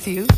feel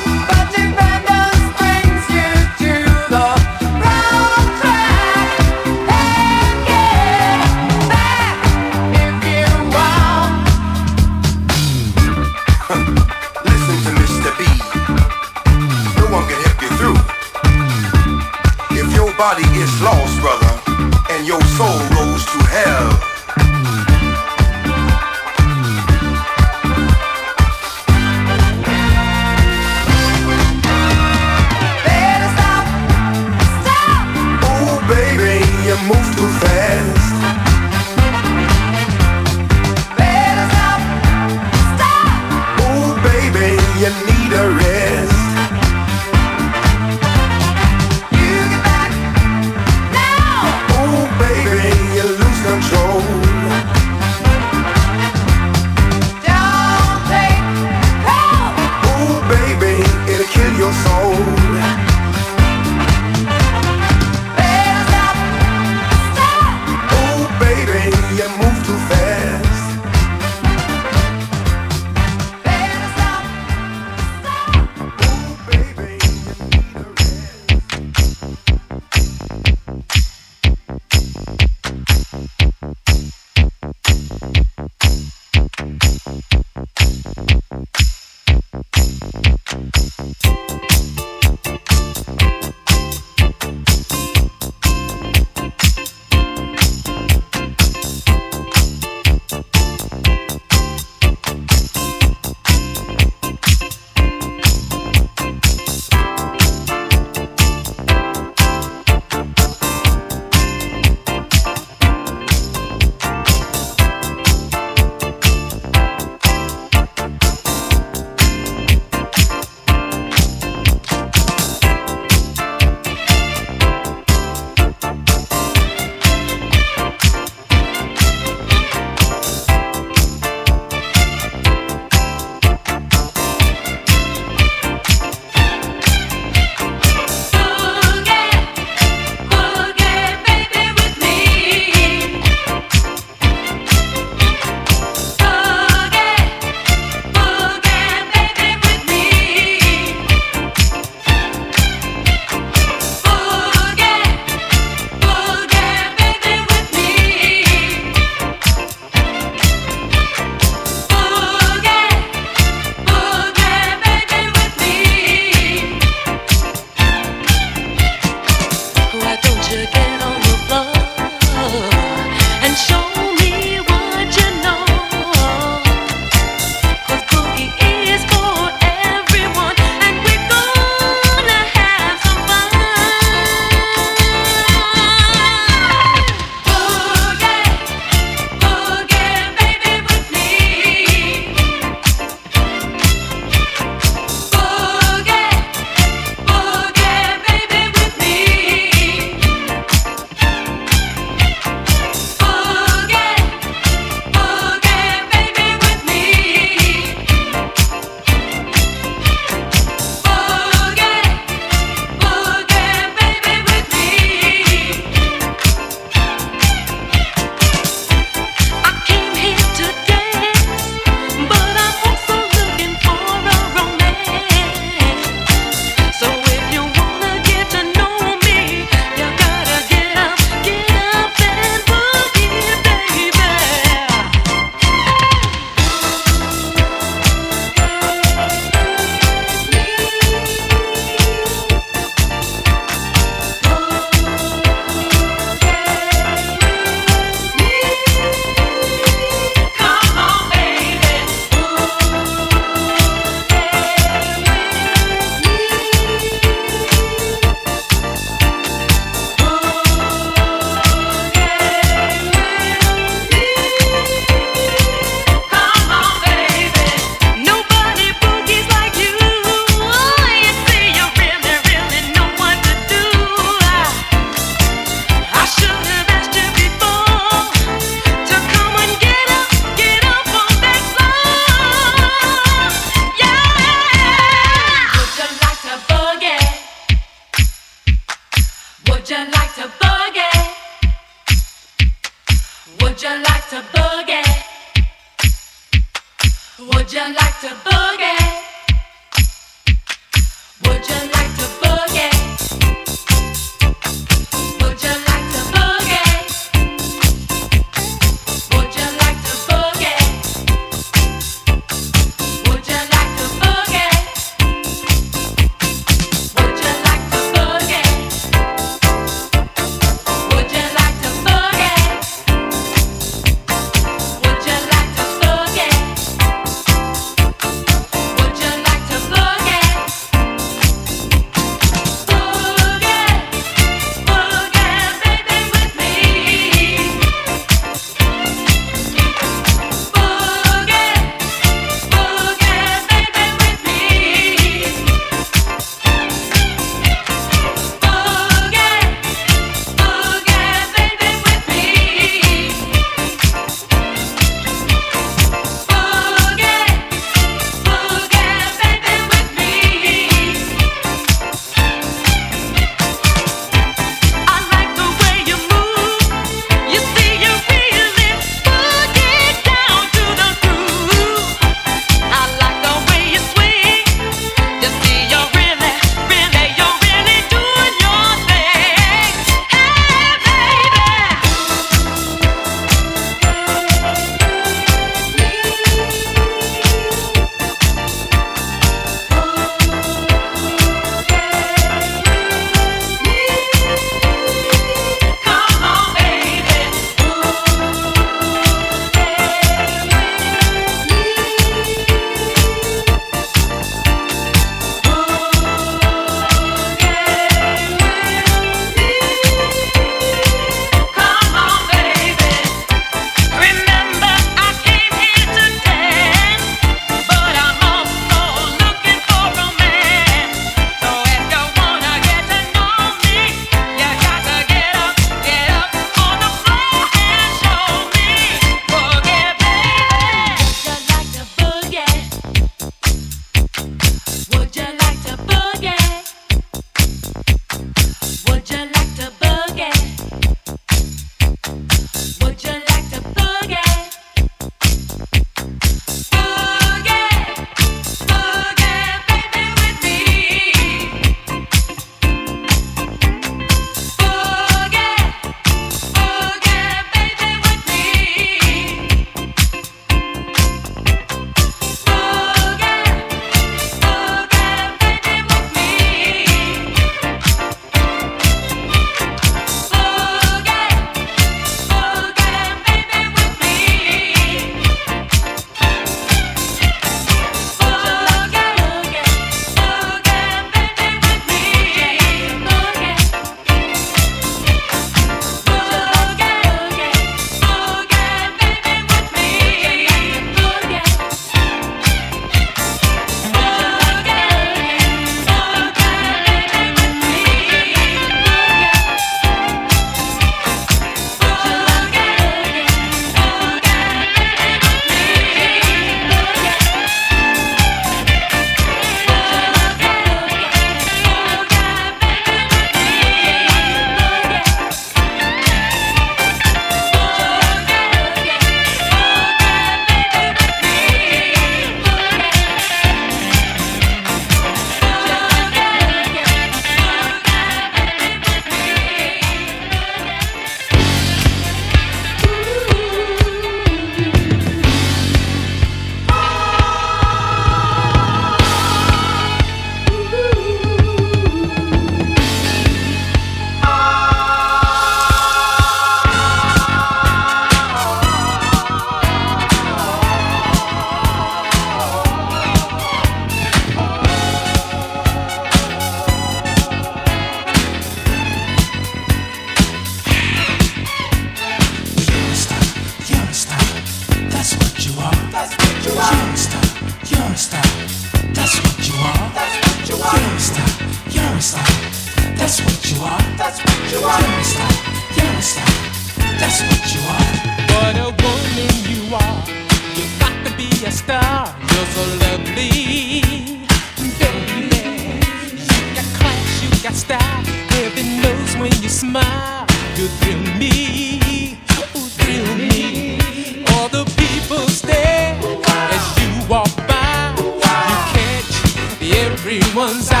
that style. Heaven knows when you smile, you thrill me, oh, thrill me. All the people stare as you walk by. You catch everyone's eye.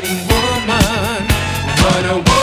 Fascinating woman. What a woman